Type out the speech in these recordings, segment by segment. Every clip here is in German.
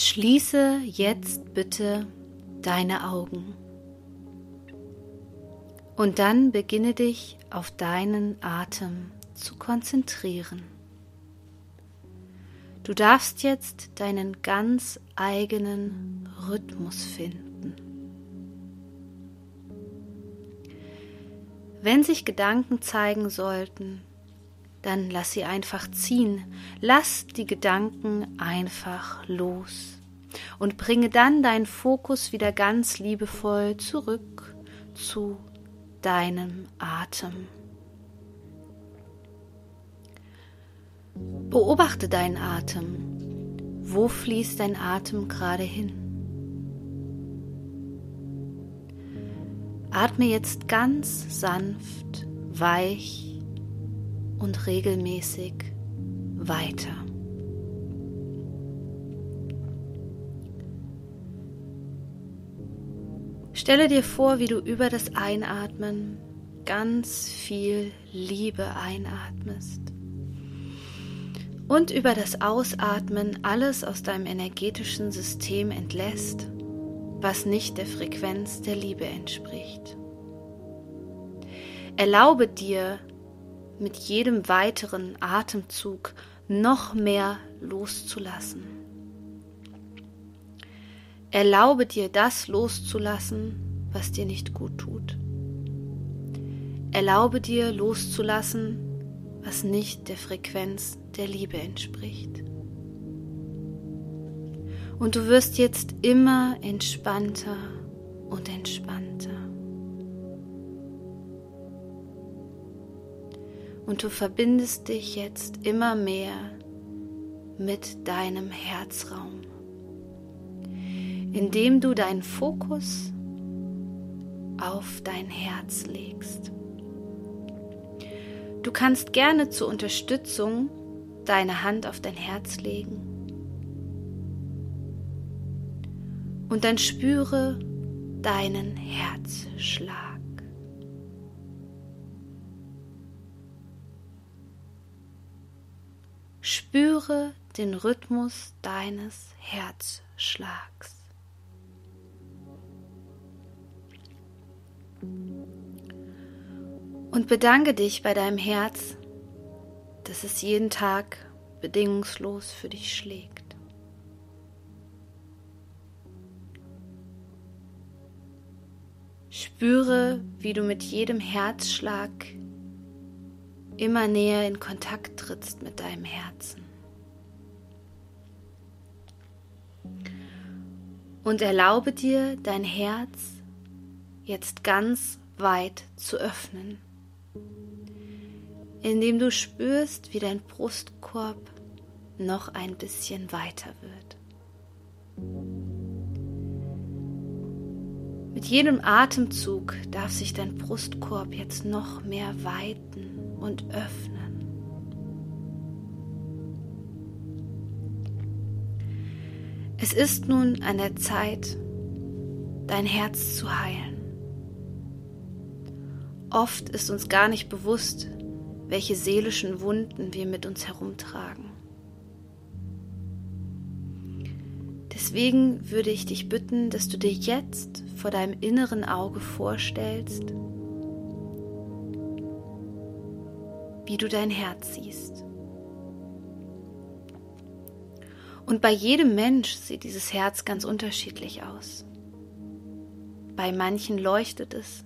Schließe jetzt bitte deine Augen und dann beginne dich auf deinen Atem zu konzentrieren. Du darfst jetzt deinen ganz eigenen Rhythmus finden. Wenn sich Gedanken zeigen sollten, dann lass sie einfach ziehen. Lass die Gedanken einfach los und bringe dann deinen Fokus wieder ganz liebevoll zurück zu deinem Atem. Beobachte deinen Atem. Wo fließt dein Atem gerade hin? Atme jetzt ganz sanft, weich und regelmäßig weiter. Stelle dir vor, wie du über das Einatmen ganz viel Liebe einatmest und über das Ausatmen alles aus deinem energetischen System entlässt, was nicht der Frequenz der Liebe entspricht. Erlaube dir mit jedem weiteren Atemzug noch mehr loszulassen. Erlaube dir das loszulassen, was dir nicht gut tut. Erlaube dir loszulassen, was nicht der Frequenz der Liebe entspricht. Und du wirst jetzt immer entspannter und entspannter. Und du verbindest dich jetzt immer mehr mit deinem Herzraum, indem du deinen Fokus auf dein Herz legst. Du kannst gerne zur Unterstützung deine Hand auf dein Herz legen und dann spüre deinen Herzschlag. Spüre den Rhythmus deines Herzschlags. Und bedanke dich bei deinem Herz, dass es jeden Tag bedingungslos für dich schlägt. Spüre, wie du mit jedem Herzschlag immer näher in Kontakt trittst mit deinem Herzen. Und erlaube dir, dein Herz jetzt ganz weit zu öffnen indem du spürst, wie dein Brustkorb noch ein bisschen weiter wird. Mit jedem Atemzug darf sich dein Brustkorb jetzt noch mehr weiten und öffnen. Es ist nun an der Zeit, dein Herz zu heilen. Oft ist uns gar nicht bewusst, welche seelischen Wunden wir mit uns herumtragen. Deswegen würde ich dich bitten, dass du dir jetzt vor deinem inneren Auge vorstellst, wie du dein Herz siehst. Und bei jedem Mensch sieht dieses Herz ganz unterschiedlich aus. Bei manchen leuchtet es,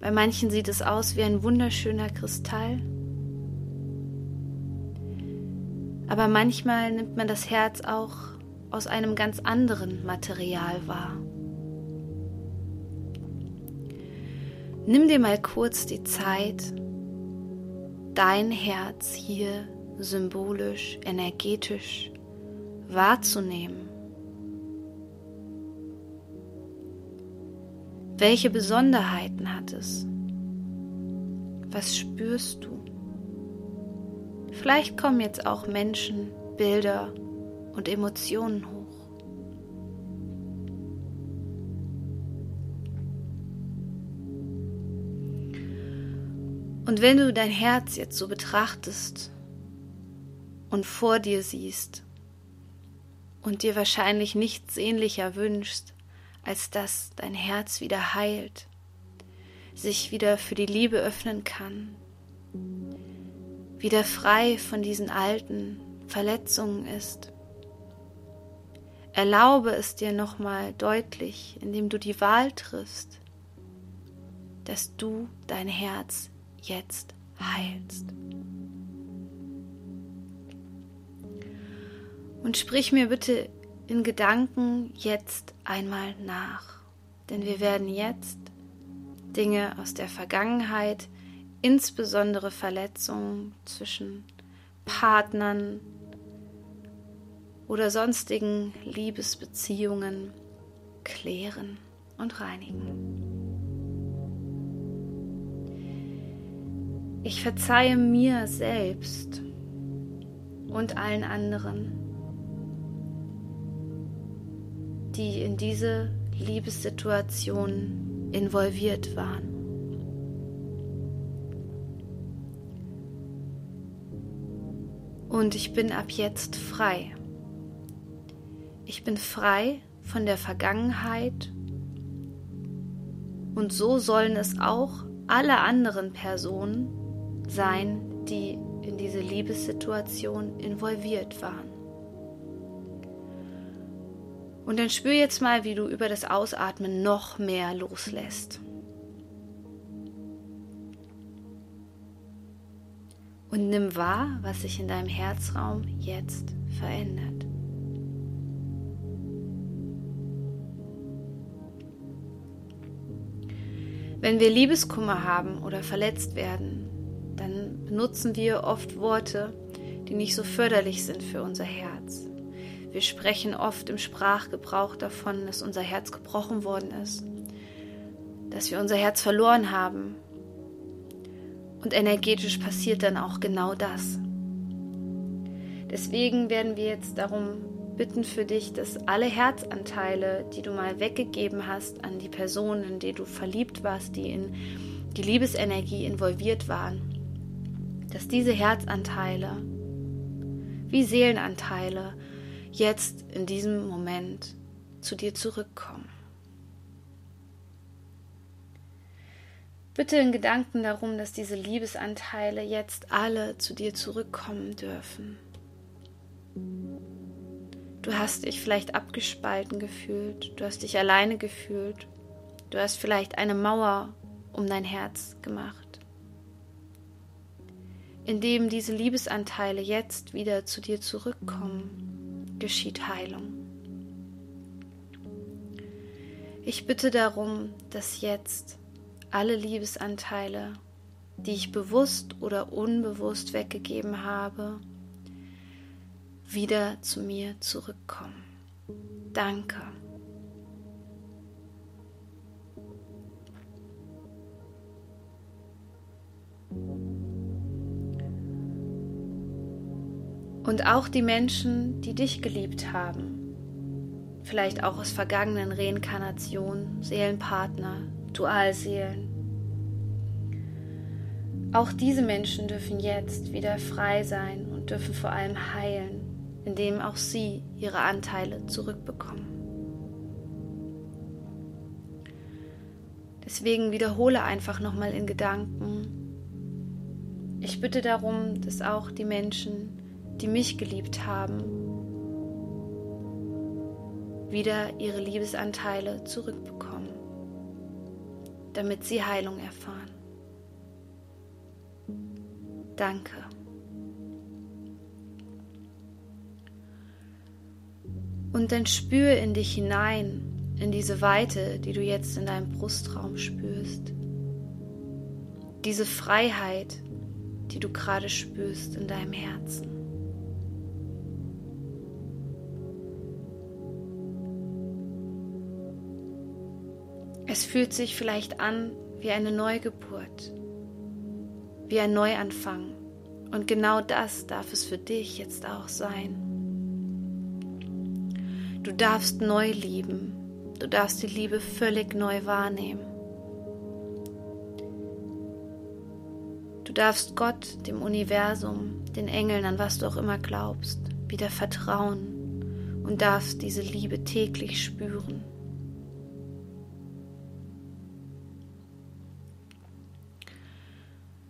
bei manchen sieht es aus wie ein wunderschöner Kristall. Aber manchmal nimmt man das Herz auch aus einem ganz anderen Material wahr. Nimm dir mal kurz die Zeit, dein Herz hier symbolisch, energetisch wahrzunehmen. Welche Besonderheiten hat es? Was spürst du? Vielleicht kommen jetzt auch Menschen, Bilder und Emotionen hoch. Und wenn du dein Herz jetzt so betrachtest und vor dir siehst und dir wahrscheinlich nichts sehnlicher wünschst, als dass dein Herz wieder heilt, sich wieder für die Liebe öffnen kann, wieder frei von diesen alten Verletzungen ist. Erlaube es dir nochmal deutlich, indem du die Wahl triffst, dass du dein Herz jetzt heilst. Und sprich mir bitte in Gedanken jetzt einmal nach, denn wir werden jetzt Dinge aus der Vergangenheit, insbesondere Verletzungen zwischen Partnern oder sonstigen Liebesbeziehungen klären und reinigen. Ich verzeihe mir selbst und allen anderen, die in diese Liebessituation involviert waren. Und ich bin ab jetzt frei. Ich bin frei von der Vergangenheit und so sollen es auch alle anderen Personen sein, die in diese Liebessituation involviert waren. Und dann spür jetzt mal, wie du über das Ausatmen noch mehr loslässt. Und nimm wahr, was sich in deinem Herzraum jetzt verändert. Wenn wir Liebeskummer haben oder verletzt werden, dann benutzen wir oft Worte, die nicht so förderlich sind für unser Herz. Wir sprechen oft im Sprachgebrauch davon, dass unser Herz gebrochen worden ist, dass wir unser Herz verloren haben. Und energetisch passiert dann auch genau das. Deswegen werden wir jetzt darum bitten für dich, dass alle Herzanteile, die du mal weggegeben hast an die Personen, in die du verliebt warst, die in die Liebesenergie involviert waren, dass diese Herzanteile wie Seelenanteile jetzt in diesem Moment zu dir zurückkommen. Bitte in Gedanken darum, dass diese Liebesanteile jetzt alle zu dir zurückkommen dürfen. Du hast dich vielleicht abgespalten gefühlt, du hast dich alleine gefühlt, du hast vielleicht eine Mauer um dein Herz gemacht. Indem diese Liebesanteile jetzt wieder zu dir zurückkommen, geschieht Heilung. Ich bitte darum, dass jetzt alle Liebesanteile, die ich bewusst oder unbewusst weggegeben habe, wieder zu mir zurückkommen. Danke. Und auch die Menschen, die dich geliebt haben, vielleicht auch aus vergangenen Reinkarnationen, Seelenpartner, Dualseelen. Auch diese Menschen dürfen jetzt wieder frei sein und dürfen vor allem heilen indem auch sie ihre Anteile zurückbekommen. Deswegen wiederhole einfach nochmal in Gedanken. Ich bitte darum, dass auch die Menschen, die mich geliebt haben, wieder ihre Liebesanteile zurückbekommen, damit sie Heilung erfahren. Danke. Und dann spür in dich hinein, in diese Weite, die du jetzt in deinem Brustraum spürst. Diese Freiheit, die du gerade spürst in deinem Herzen. Es fühlt sich vielleicht an wie eine Neugeburt, wie ein Neuanfang. Und genau das darf es für dich jetzt auch sein. Du darfst neu lieben. Du darfst die Liebe völlig neu wahrnehmen. Du darfst Gott, dem Universum, den Engeln, an was du auch immer glaubst, wieder vertrauen und darfst diese Liebe täglich spüren.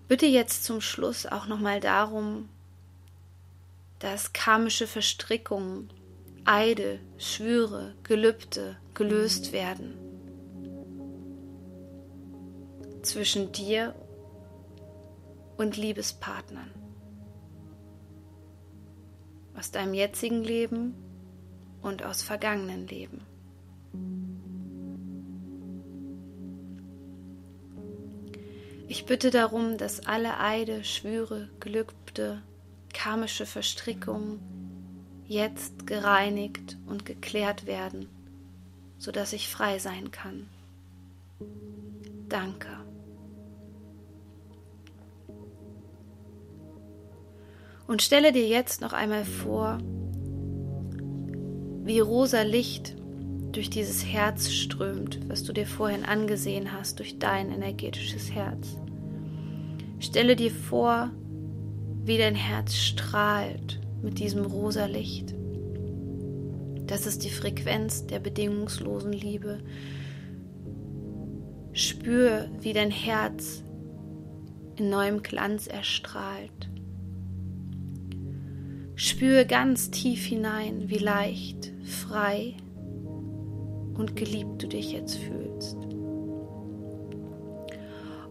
Bitte jetzt zum Schluss auch nochmal darum, dass karmische Verstrickungen, Eide, Schwüre, Gelübde gelöst werden zwischen dir und Liebespartnern aus deinem jetzigen Leben und aus vergangenen Leben. Ich bitte darum, dass alle Eide, Schwüre, Gelübde, karmische Verstrickungen jetzt gereinigt und geklärt werden, sodass ich frei sein kann. Danke. Und stelle dir jetzt noch einmal vor, wie rosa Licht durch dieses Herz strömt, was du dir vorhin angesehen hast, durch dein energetisches Herz. Stelle dir vor, wie dein Herz strahlt mit diesem rosa Licht. Das ist die Frequenz der bedingungslosen Liebe. Spür, wie dein Herz in neuem Glanz erstrahlt. Spüre ganz tief hinein, wie leicht, frei und geliebt du dich jetzt fühlst.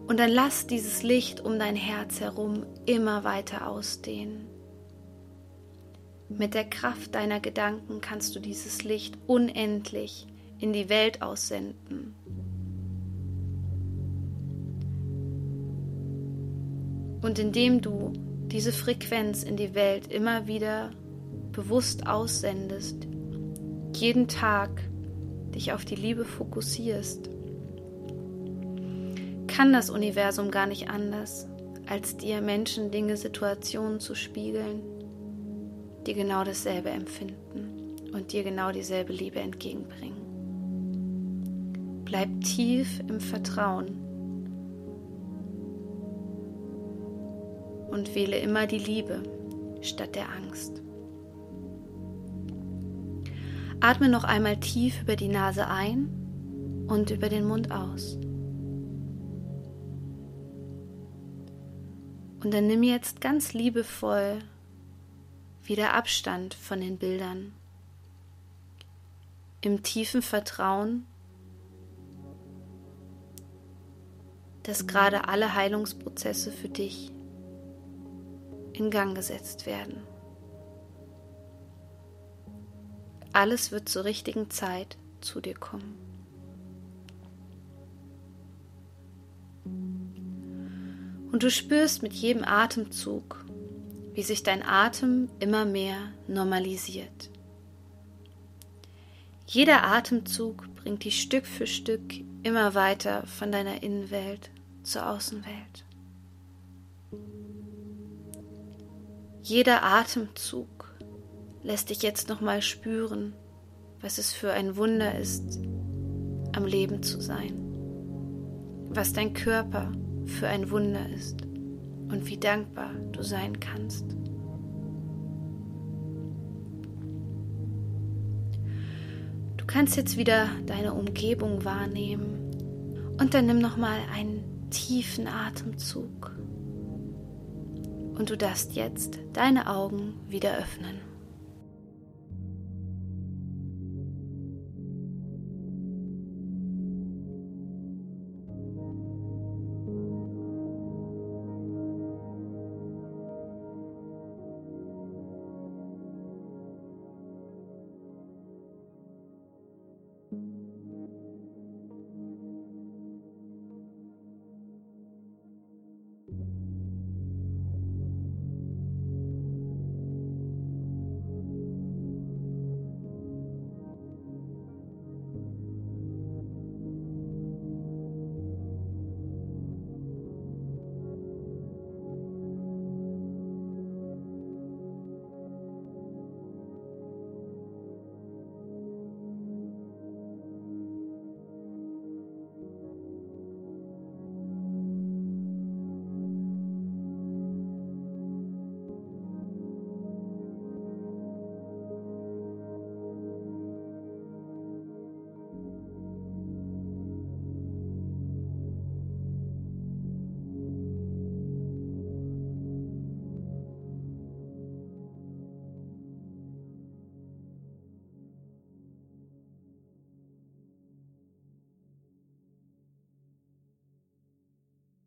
Und dann lass dieses Licht um dein Herz herum immer weiter ausdehnen. Mit der Kraft deiner Gedanken kannst du dieses Licht unendlich in die Welt aussenden. Und indem du diese Frequenz in die Welt immer wieder bewusst aussendest, jeden Tag dich auf die Liebe fokussierst, kann das Universum gar nicht anders, als dir Menschen, Dinge, Situationen zu spiegeln, die genau dasselbe empfinden und dir genau dieselbe Liebe entgegenbringen. Bleib tief im Vertrauen und wähle immer die Liebe statt der Angst. Atme noch einmal tief über die Nase ein und über den Mund aus. Und dann nimm jetzt ganz liebevoll wieder Abstand von den Bildern. Im tiefen Vertrauen, dass gerade alle Heilungsprozesse für dich in Gang gesetzt werden. Alles wird zur richtigen Zeit zu dir kommen. Und du spürst mit jedem Atemzug, wie sich dein Atem immer mehr normalisiert. Jeder Atemzug bringt dich Stück für Stück immer weiter von deiner Innenwelt zur Außenwelt. Jeder Atemzug lässt dich jetzt nochmal spüren, was es für ein Wunder ist, am Leben zu sein. Was dein Körper für ein Wunder ist und wie dankbar du sein kannst. Du kannst jetzt wieder deine Umgebung wahrnehmen und dann nimm nochmal einen tiefen Atemzug und du darfst jetzt deine Augen wieder öffnen.